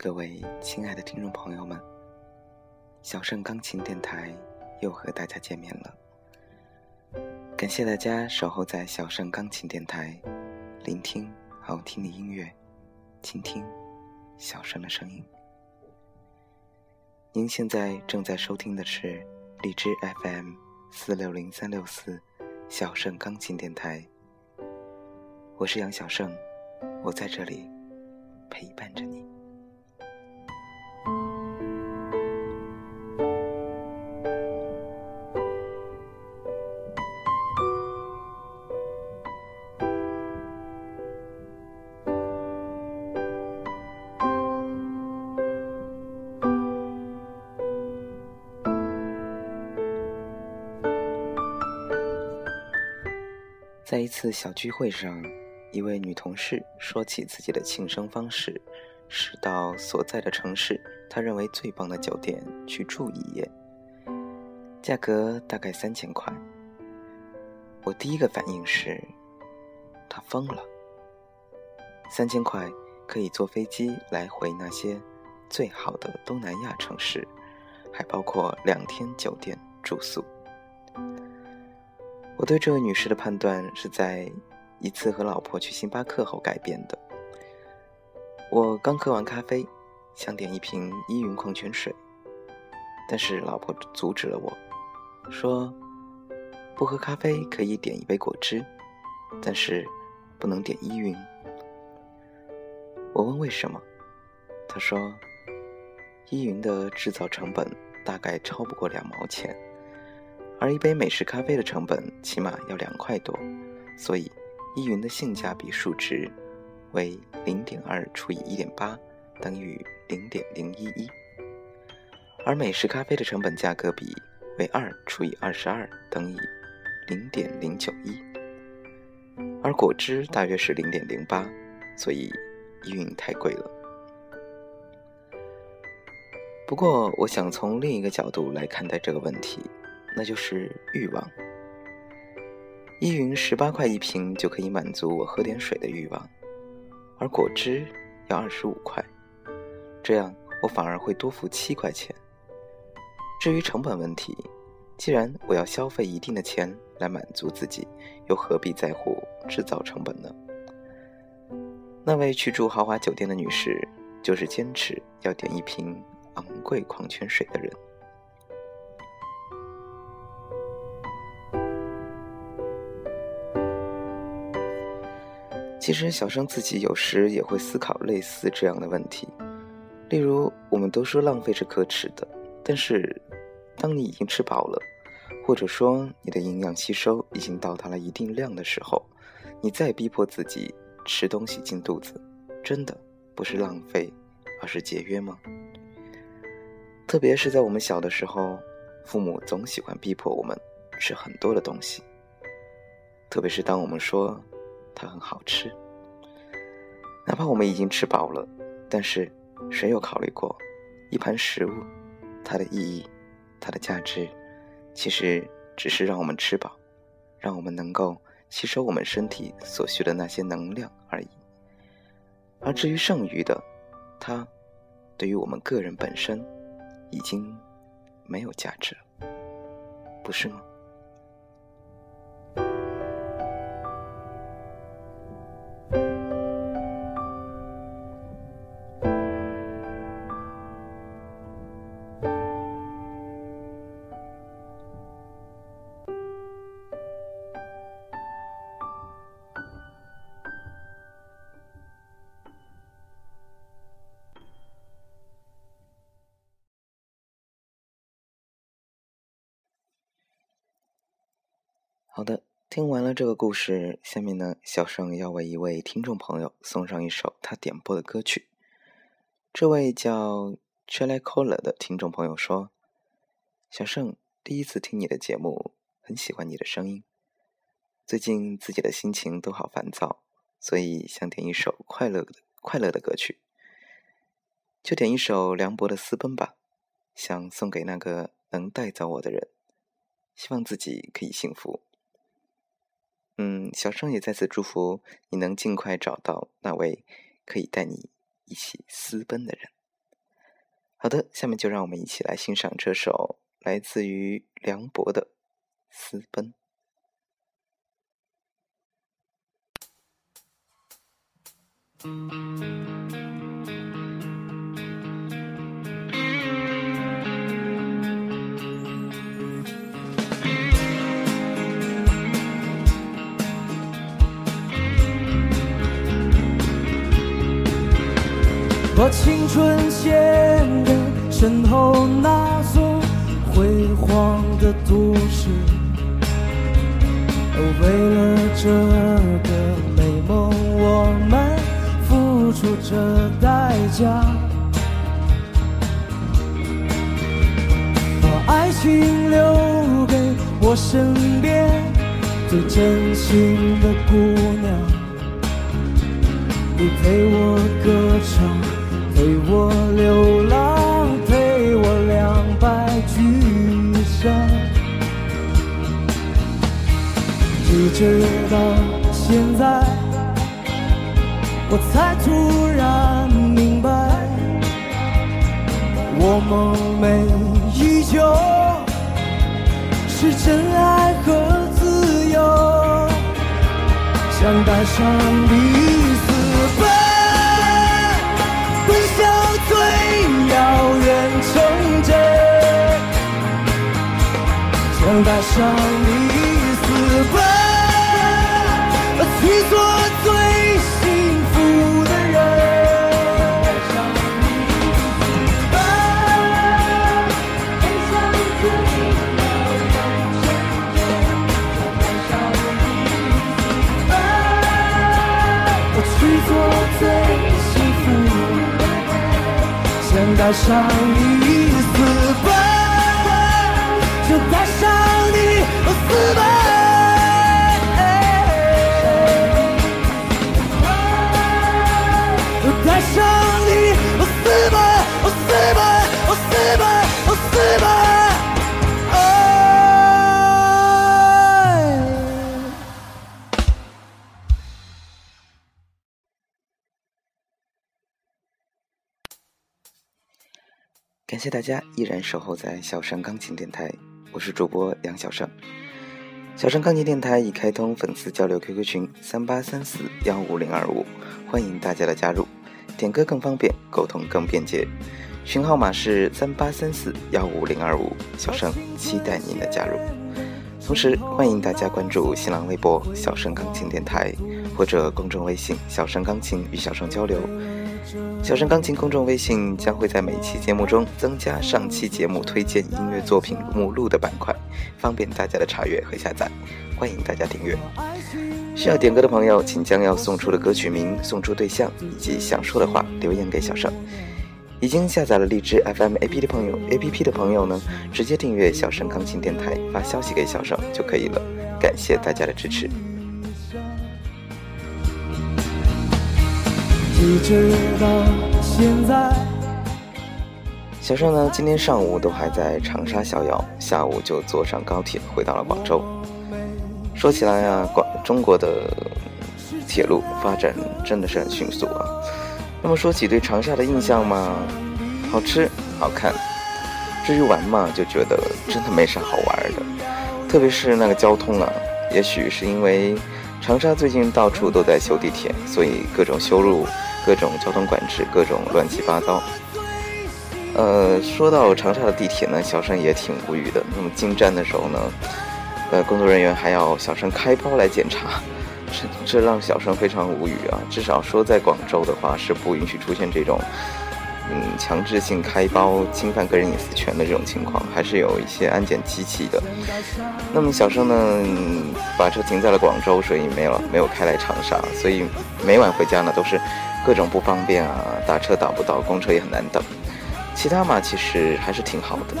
各位亲爱的听众朋友们，小盛钢琴电台又和大家见面了。感谢大家守候在小盛钢琴电台，聆听好听的音乐，倾听小盛的声音。您现在正在收听的是荔枝 FM 四六零三六四小盛钢琴电台。我是杨小盛，我在这里陪伴着你。一次小聚会上，一位女同事说起自己的庆生方式，是到所在的城市她认为最棒的酒店去住一夜，价格大概三千块。我第一个反应是，她疯了。三千块可以坐飞机来回那些最好的东南亚城市，还包括两天酒店住宿。我对这位女士的判断是在一次和老婆去星巴克后改变的。我刚喝完咖啡，想点一瓶依云矿泉水，但是老婆阻止了我，说不喝咖啡可以点一杯果汁，但是不能点依云。我问为什么，她说依云的制造成本大概超不过两毛钱。而一杯美式咖啡的成本起码要两块多，所以依云的性价比数值为零点二除以一点八等于零点零一一，而美式咖啡的成本价格比为二除以二十二等于零点零九一，而果汁大约是零点零八，所以依云太贵了。不过，我想从另一个角度来看待这个问题。那就是欲望。依云十八块一瓶就可以满足我喝点水的欲望，而果汁要二十五块，这样我反而会多付七块钱。至于成本问题，既然我要消费一定的钱来满足自己，又何必在乎制造成本呢？那位去住豪华酒店的女士，就是坚持要点一瓶昂贵矿泉水的人。其实，小生自己有时也会思考类似这样的问题。例如，我们都说浪费是可耻的，但是，当你已经吃饱了，或者说你的营养吸收已经到达了一定量的时候，你再逼迫自己吃东西进肚子，真的不是浪费，而是节约吗？特别是在我们小的时候，父母总喜欢逼迫我们吃很多的东西，特别是当我们说。它很好吃，哪怕我们已经吃饱了，但是谁有考虑过，一盘食物，它的意义，它的价值，其实只是让我们吃饱，让我们能够吸收我们身体所需的那些能量而已。而至于剩余的，它对于我们个人本身，已经没有价值了，不是吗？好的，听完了这个故事，下面呢，小盛要为一位听众朋友送上一首他点播的歌曲。这位叫 c h e l e c o l a 的听众朋友说：“小盛第一次听你的节目，很喜欢你的声音。最近自己的心情都好烦躁，所以想点一首快乐的快乐的歌曲，就点一首梁博的《私奔》吧，想送给那个能带走我的人，希望自己可以幸福。”嗯，小生也在此祝福你能尽快找到那位可以带你一起私奔的人。好的，下面就让我们一起来欣赏这首来自于梁博的《私奔》。把青春献给身后那座辉煌的都市，为了这个美梦，我们付出着代价。把爱情留给我身边最真心的姑娘，你陪我歌唱。陪我流浪，陪我两败俱伤，一直到现在，我才突然明白，我梦寐以求是真爱和自由，想带上你想带上你私奔，去做最幸福的人。去做最。带上你感谢大家依然守候在小盛钢琴电台，我是主播杨小盛。小盛钢琴电台已开通粉丝交流 QQ 群三八三四幺五零二五，欢迎大家的加入，点歌更方便，沟通更便捷。群号码是三八三四幺五零二五，小盛期待您的加入。同时欢迎大家关注新浪微博小盛钢琴电台，或者公众微信小盛钢琴与小盛交流。小声钢琴公众微信将会在每期节目中增加上期节目推荐音乐作品目录的板块，方便大家的查阅和下载。欢迎大家订阅。需要点歌的朋友，请将要送出的歌曲名、送出对象以及想说的话留言给小盛。已经下载了荔枝 FM APP 的朋友，APP 的朋友呢，直接订阅小声钢琴电台，发消息给小盛就可以了。感谢大家的支持。一直到现在。小盛呢，今天上午都还在长沙逍遥，下午就坐上高铁回到了广州。说起来啊，广中国的铁路发展真的是很迅速啊。那么说起对长沙的印象嘛，好吃好看。至于玩嘛，就觉得真的没啥好玩的，特别是那个交通啊，也许是因为长沙最近到处都在修地铁，所以各种修路。各种交通管制，各种乱七八糟。呃，说到长沙的地铁呢，小盛也挺无语的。那么进站的时候呢，呃，工作人员还要小盛开包来检查，这这让小盛非常无语啊。至少说在广州的话，是不允许出现这种。嗯，强制性开包、侵犯个人隐私权的这种情况，还是有一些安检机器的。那么小生呢，把车停在了广州，所以没有没有开来长沙，所以每晚回家呢都是各种不方便啊，打车打不到，公车也很难等。其他嘛，其实还是挺好的。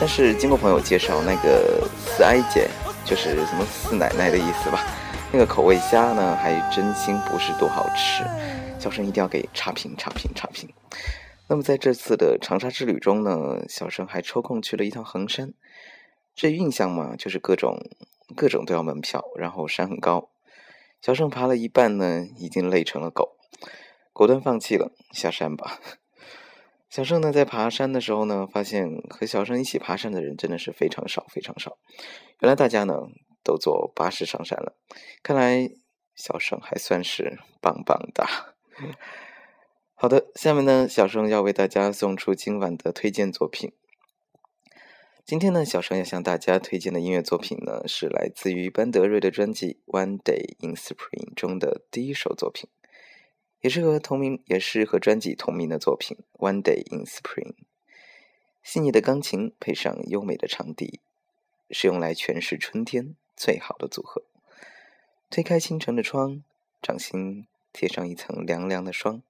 但是经过朋友介绍，那个四阿姐就是什么四奶奶的意思吧，那个口味虾呢，还真心不是多好吃。小生一定要给差评，差评，差评。那么在这次的长沙之旅中呢，小生还抽空去了一趟衡山。这印象嘛，就是各种各种都要门票，然后山很高。小生爬了一半呢，已经累成了狗，果断放弃了，下山吧。小盛呢，在爬山的时候呢，发现和小盛一起爬山的人真的是非常少，非常少。原来大家呢都坐巴士上山了。看来小盛还算是棒棒哒。好的，下面呢，小盛要为大家送出今晚的推荐作品。今天呢，小盛要向大家推荐的音乐作品呢，是来自于班德瑞的专辑《One Day in Spring》中的第一首作品。也是和同名，也是和专辑同名的作品《One Day in Spring》。细腻的钢琴配上优美的长笛，是用来诠释春天最好的组合。推开清晨的窗，掌心贴上一层凉凉的霜，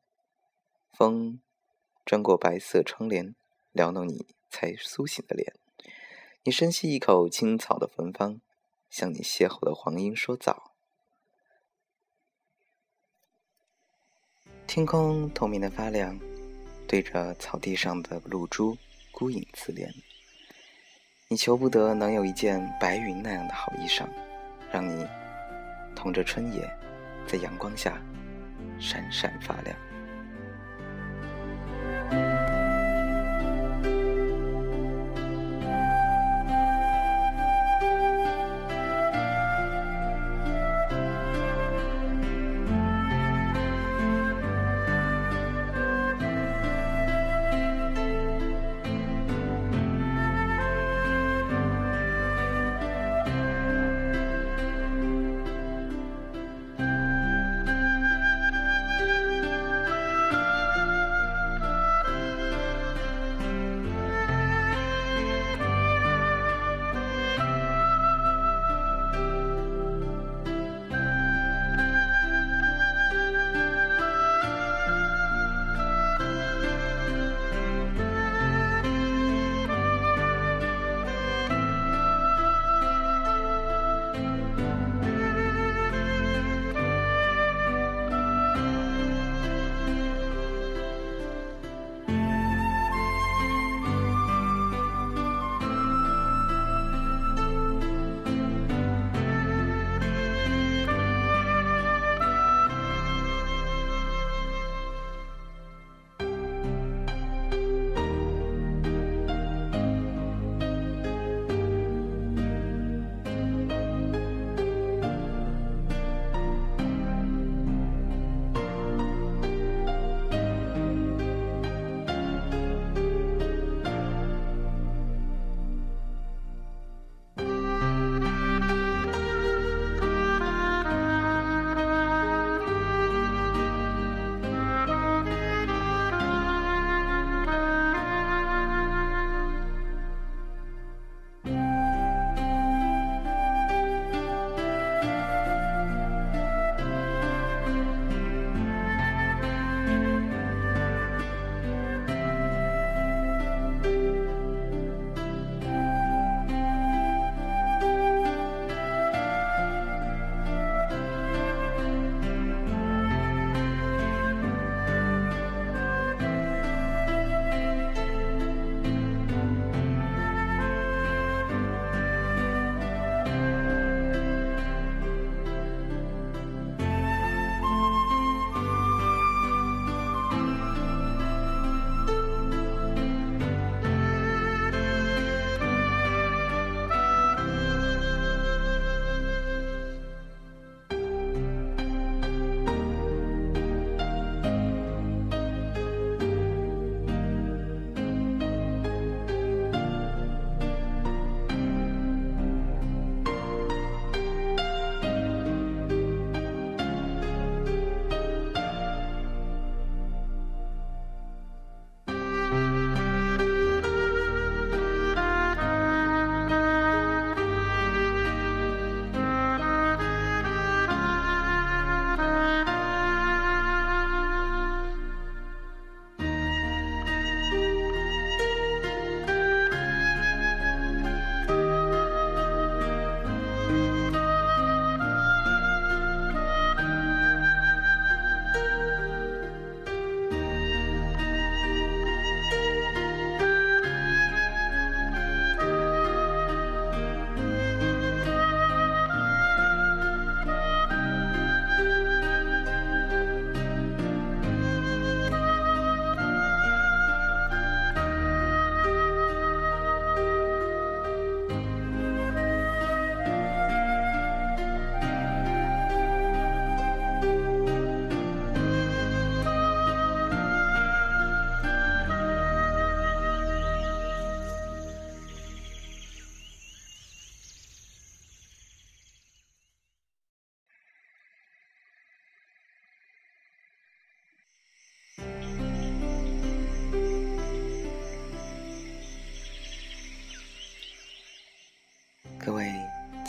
风穿过白色窗帘，撩弄你才苏醒的脸。你深吸一口青草的芬芳，向你邂逅的黄莺说早。天空透明的发亮，对着草地上的露珠孤影自怜。你求不得能有一件白云那样的好衣裳，让你同着春野，在阳光下闪闪发亮。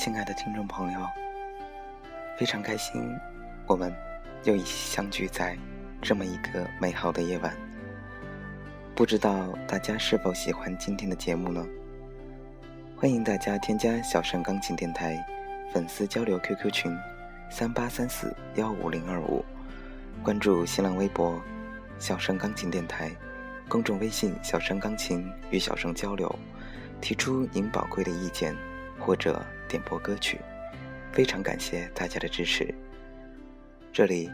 亲爱的听众朋友，非常开心，我们又一起相聚在这么一个美好的夜晚。不知道大家是否喜欢今天的节目呢？欢迎大家添加小盛钢琴电台粉丝交流 QQ 群三八三四幺五零二五，关注新浪微博小盛钢琴电台，公众微信小盛钢琴与小盛交流，提出您宝贵的意见。或者点播歌曲，非常感谢大家的支持。这里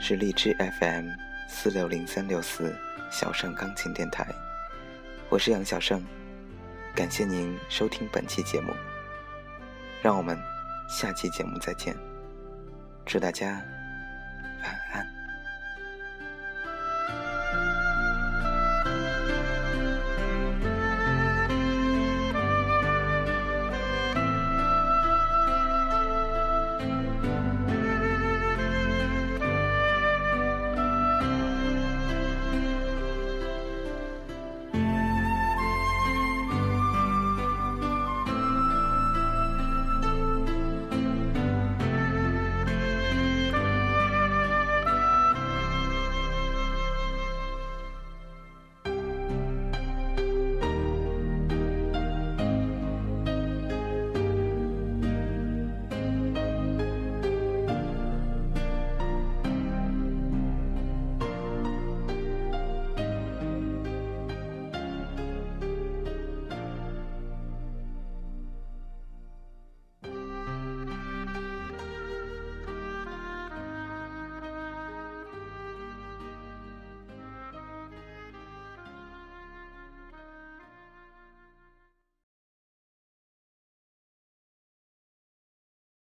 是荔枝 FM 四六零三六四小盛钢琴电台，我是杨小盛，感谢您收听本期节目，让我们下期节目再见，祝大家晚安。